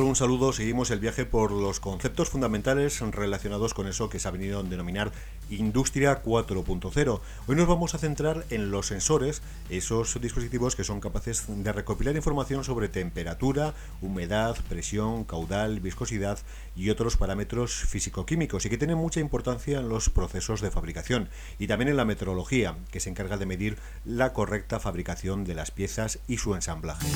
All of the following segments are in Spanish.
Un saludo. Seguimos el viaje por los conceptos fundamentales relacionados con eso que se ha venido a denominar Industria 4.0. Hoy nos vamos a centrar en los sensores, esos dispositivos que son capaces de recopilar información sobre temperatura, humedad, presión, caudal, viscosidad y otros parámetros físico-químicos y que tienen mucha importancia en los procesos de fabricación y también en la metrología, que se encarga de medir la correcta fabricación de las piezas y su ensamblaje.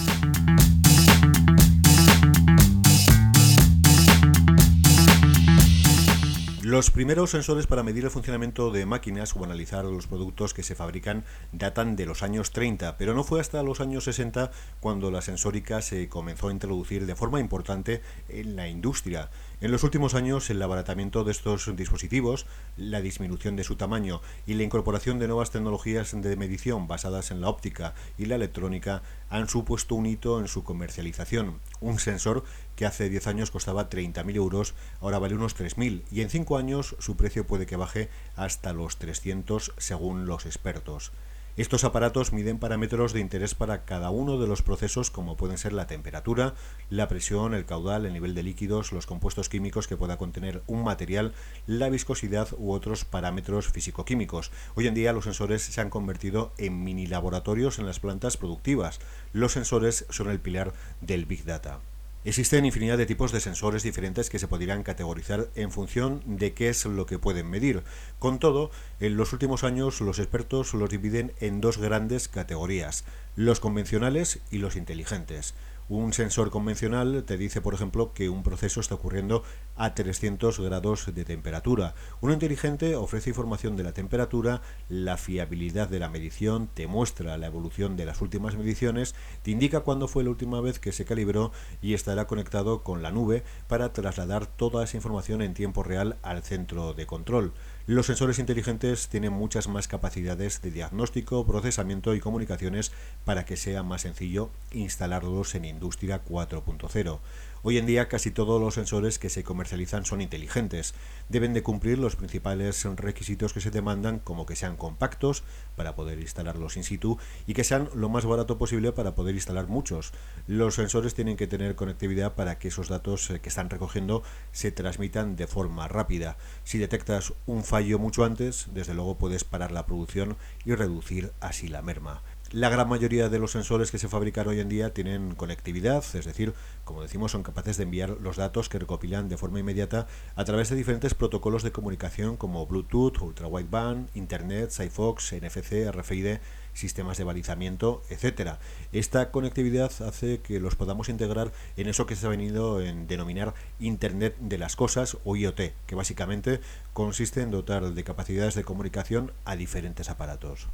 Los primeros sensores para medir el funcionamiento de máquinas o analizar los productos que se fabrican datan de los años 30, pero no fue hasta los años 60 cuando la sensórica se comenzó a introducir de forma importante en la industria. En los últimos años, el abaratamiento de estos dispositivos, la disminución de su tamaño y la incorporación de nuevas tecnologías de medición basadas en la óptica y la electrónica han supuesto un hito en su comercialización. Un sensor que hace 10 años costaba 30.000 euros, ahora vale unos 3.000 y en 5 años su precio puede que baje hasta los 300 según los expertos. Estos aparatos miden parámetros de interés para cada uno de los procesos como pueden ser la temperatura, la presión, el caudal, el nivel de líquidos, los compuestos químicos que pueda contener un material, la viscosidad u otros parámetros físico-químicos. Hoy en día los sensores se han convertido en mini laboratorios en las plantas productivas. Los sensores son el pilar del Big Data. Existen infinidad de tipos de sensores diferentes que se podrían categorizar en función de qué es lo que pueden medir. Con todo, en los últimos años los expertos los dividen en dos grandes categorías, los convencionales y los inteligentes. Un sensor convencional te dice, por ejemplo, que un proceso está ocurriendo a 300 grados de temperatura. Uno inteligente ofrece información de la temperatura, la fiabilidad de la medición, te muestra la evolución de las últimas mediciones, te indica cuándo fue la última vez que se calibró y estará conectado con la nube para trasladar toda esa información en tiempo real al centro de control. Los sensores inteligentes tienen muchas más capacidades de diagnóstico, procesamiento y comunicaciones para que sea más sencillo instalarlos en Industria 4.0. Hoy en día casi todos los sensores que se comercializan son inteligentes. Deben de cumplir los principales requisitos que se demandan como que sean compactos para poder instalarlos in situ y que sean lo más barato posible para poder instalar muchos. Los sensores tienen que tener conectividad para que esos datos eh, que están recogiendo se transmitan de forma rápida. Si detectas un fallo mucho antes, desde luego puedes parar la producción y reducir así la merma. La gran mayoría de los sensores que se fabrican hoy en día tienen conectividad, es decir, como decimos, son capaces de enviar los datos que recopilan de forma inmediata a través de diferentes protocolos de comunicación como Bluetooth, Ultra Wideband, Internet, Sigfox, NFC, RFID, sistemas de balizamiento, etcétera. Esta conectividad hace que los podamos integrar en eso que se ha venido en denominar Internet de las cosas o IoT, que básicamente consiste en dotar de capacidades de comunicación a diferentes aparatos.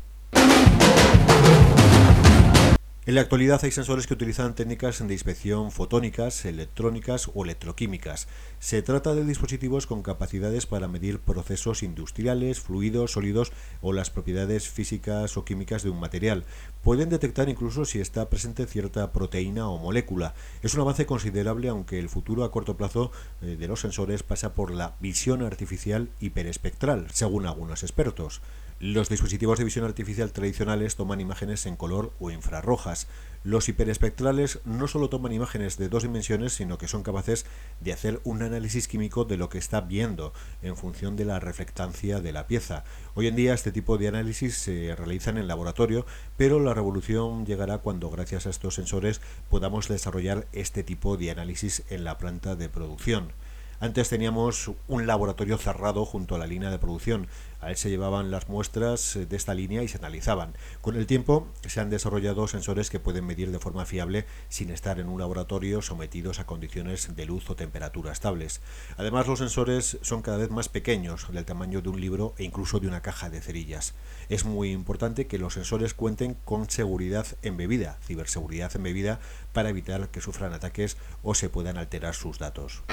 En la actualidad hay sensores que utilizan técnicas de inspección fotónicas, electrónicas o electroquímicas. Se trata de dispositivos con capacidades para medir procesos industriales, fluidos, sólidos o las propiedades físicas o químicas de un material. Pueden detectar incluso si está presente cierta proteína o molécula. Es un avance considerable aunque el futuro a corto plazo eh, de los sensores pasa por la visión artificial hiperespectral, según algunos expertos. Los dispositivos de visión artificial tradicionales toman imágenes en color o infrarrojas. Los hiperespectrales no solo toman imágenes de dos dimensiones, sino que son capaces de hacer un análisis químico de lo que está viendo en función de la reflectancia de la pieza. Hoy en día este tipo de análisis se realizan en laboratorio, pero la revolución llegará cuando gracias a estos sensores podamos desarrollar este tipo de análisis en la planta de producción. Antes teníamos un laboratorio cerrado junto a la línea de producción. A él se llevaban las muestras de esta línea y se analizaban. Con el tiempo se han desarrollado sensores que pueden medir de forma fiable sin estar en un laboratorio sometidos a condiciones de luz o temperatura estables. Además los sensores son cada vez más pequeños, del tamaño de un libro e incluso de una caja de cerillas. Es muy importante que los sensores cuenten con seguridad embebida, ciberseguridad embebida, para evitar que sufran ataques o se puedan alterar sus datos.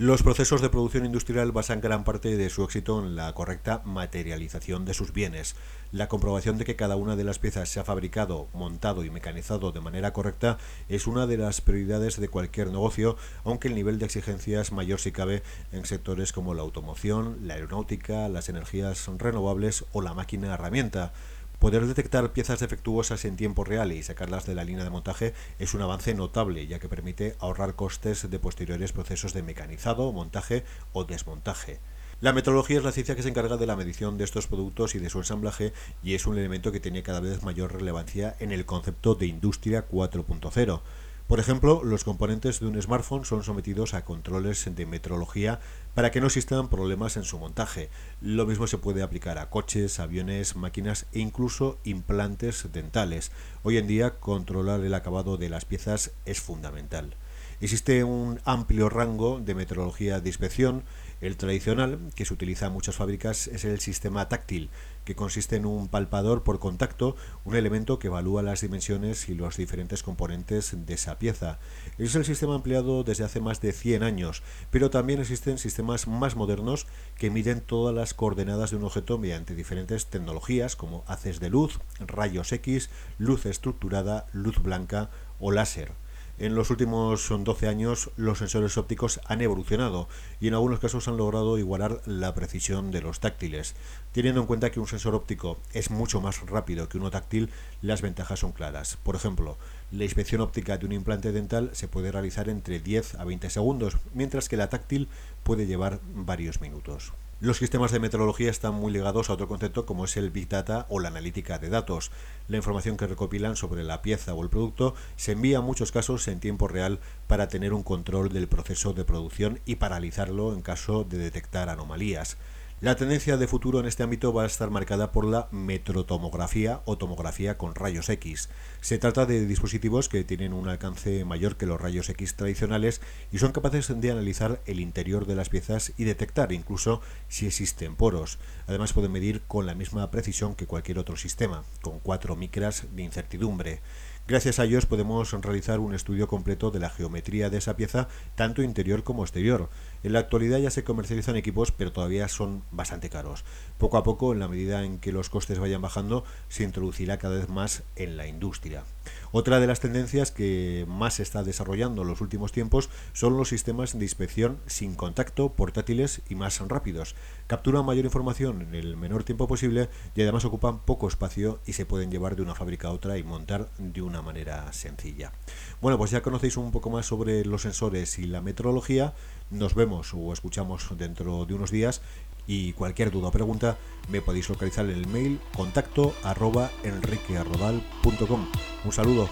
Los procesos de producción industrial basan gran parte de su éxito en la correcta materialización de sus bienes. La comprobación de que cada una de las piezas se ha fabricado, montado y mecanizado de manera correcta es una de las prioridades de cualquier negocio, aunque el nivel de exigencia es mayor si cabe en sectores como la automoción, la aeronáutica, las energías renovables o la máquina herramienta. Poder detectar piezas defectuosas en tiempo real y sacarlas de la línea de montaje es un avance notable, ya que permite ahorrar costes de posteriores procesos de mecanizado, montaje o desmontaje. La metrología es la ciencia que se encarga de la medición de estos productos y de su ensamblaje y es un elemento que tiene cada vez mayor relevancia en el concepto de industria 4.0. Por ejemplo, los componentes de un smartphone son sometidos a controles de metrología para que no existan problemas en su montaje. Lo mismo se puede aplicar a coches, aviones, máquinas e incluso implantes dentales. Hoy en día controlar el acabado de las piezas es fundamental. Existe un amplio rango de metrología de inspección el tradicional, que se utiliza en muchas fábricas, es el sistema táctil, que consiste en un palpador por contacto, un elemento que evalúa las dimensiones y los diferentes componentes de esa pieza. Es el sistema empleado desde hace más de 100 años, pero también existen sistemas más modernos que miden todas las coordenadas de un objeto mediante diferentes tecnologías como haces de luz, rayos X, luz estructurada, luz blanca o láser. En los últimos 12 años los sensores ópticos han evolucionado y en algunos casos han logrado igualar la precisión de los táctiles. Teniendo en cuenta que un sensor óptico es mucho más rápido que uno táctil, las ventajas son claras. Por ejemplo, la inspección óptica de un implante dental se puede realizar entre 10 a 20 segundos, mientras que la táctil puede llevar varios minutos. Los sistemas de metrología están muy ligados a otro concepto como es el Big Data o la analítica de datos. La información que recopilan sobre la pieza o el producto se envía en muchos casos en tiempo real para tener un control del proceso de producción y paralizarlo en caso de detectar anomalías. La tendencia de futuro en este ámbito va a estar marcada por la metrotomografía o tomografía con rayos X. Se trata de dispositivos que tienen un alcance mayor que los rayos X tradicionales y son capaces de analizar el interior de las piezas y detectar incluso si existen poros. Además pueden medir con la misma precisión que cualquier otro sistema, con 4 micras de incertidumbre. Gracias a ellos podemos realizar un estudio completo de la geometría de esa pieza, tanto interior como exterior. En la actualidad ya se comercializan equipos, pero todavía son bastante caros. Poco a poco, en la medida en que los costes vayan bajando, se introducirá cada vez más en la industria. Otra de las tendencias que más se está desarrollando en los últimos tiempos son los sistemas de inspección sin contacto, portátiles y más rápidos. Capturan mayor información en el menor tiempo posible y además ocupan poco espacio y se pueden llevar de una fábrica a otra y montar de una manera sencilla. Bueno, pues ya conocéis un poco más sobre los sensores y la metrología. Nos vemos o escuchamos dentro de unos días y cualquier duda o pregunta me podéis localizar en el mail contacto arroba enriquearrodal.com. Un saludo.